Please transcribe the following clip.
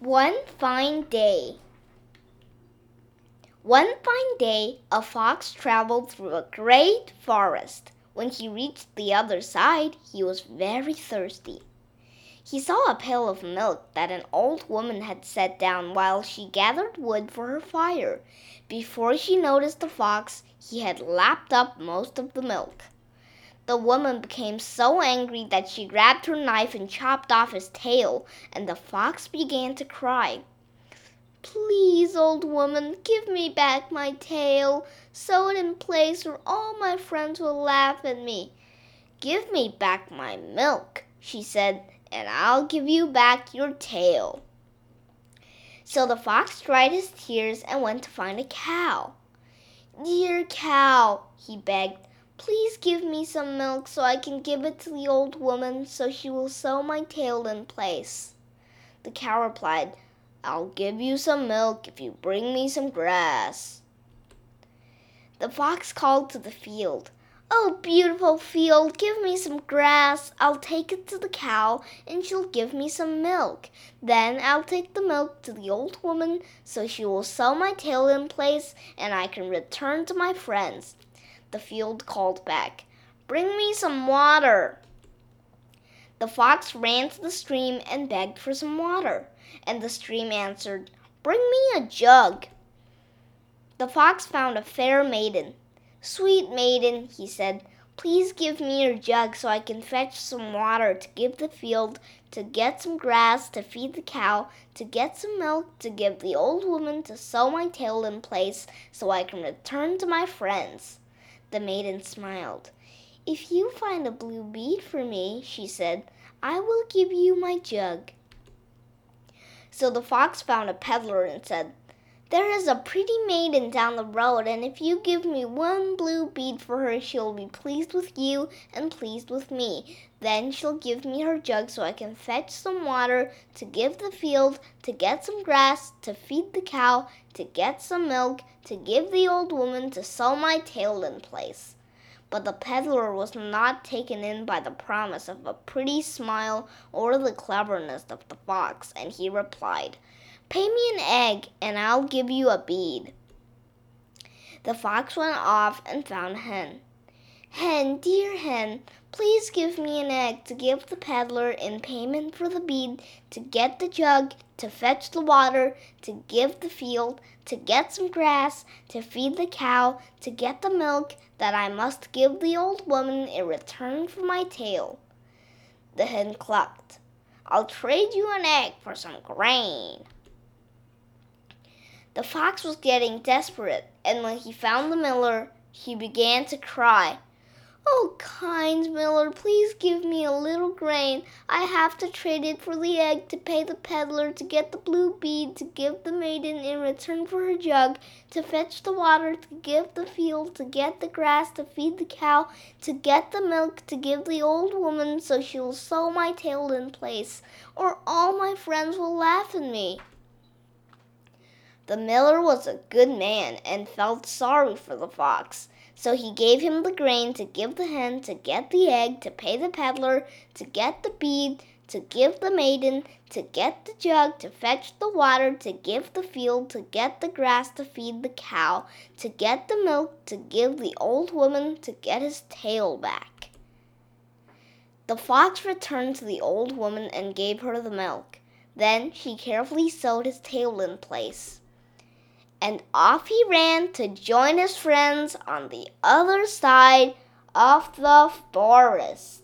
One fine day. One fine day, a fox traveled through a great forest. When he reached the other side, he was very thirsty. He saw a pail of milk that an old woman had set down while she gathered wood for her fire. Before she noticed the fox, he had lapped up most of the milk. The woman became so angry that she grabbed her knife and chopped off his tail, and the fox began to cry. Please, old woman, give me back my tail. Sew it in place or all my friends will laugh at me. Give me back my milk, she said, and I'll give you back your tail. So the fox dried his tears and went to find a cow. Dear cow, he begged, Please give me some milk so I can give it to the old woman so she will sew my tail in place. The cow replied, I'll give you some milk if you bring me some grass. The fox called to the field, Oh, beautiful field, give me some grass. I'll take it to the cow, and she'll give me some milk. Then I'll take the milk to the old woman, so she will sew my tail in place, and I can return to my friends the field called back. Bring me some water. The fox ran to the stream and begged for some water, and the stream answered, Bring me a jug. The fox found a fair maiden. Sweet maiden, he said, please give me your jug so I can fetch some water to give the field, to get some grass to feed the cow, to get some milk to give the old woman to sew my tail in place so I can return to my friends. The maiden smiled. If you find a blue bead for me, she said, I will give you my jug. So the fox found a peddler and said, There is a pretty maiden down the road, and if you give me one blue bead for her, she'll be pleased with you and pleased with me. Then she'll give me her jug so I can fetch some water to give the field, to get some grass, to feed the cow, to get some milk, to give the old woman to sew my tail in place. But the peddler was not taken in by the promise of a pretty smile or the cleverness of the fox, and he replied, Pay me an egg, and I'll give you a bead. The fox went off and found a hen. Hen, dear hen, please give me an egg to give the peddler in payment for the bead, to get the jug, to fetch the water, to give the field, to get some grass, to feed the cow, to get the milk that I must give the old woman in return for my tail. The hen clucked. I'll trade you an egg for some grain. The fox was getting desperate, and when he found the miller, he began to cry. Oh, kind miller, please give me a little grain. I have to trade it for the egg to pay the peddler, to get the blue bead, to give the maiden in return for her jug, to fetch the water, to give the field, to get the grass, to feed the cow, to get the milk, to give the old woman so she will sew my tail in place, or all my friends will laugh at me. The miller was a good man and felt sorry for the fox. So he gave him the grain to give the hen, to get the egg, to pay the peddler, to get the bead, to give the maiden, to get the jug, to fetch the water, to give the field, to get the grass, to feed the cow, to get the milk, to give the old woman, to get his tail back. The fox returned to the old woman and gave her the milk. Then she carefully sewed his tail in place and off he ran to join his friends on the other side of the forest.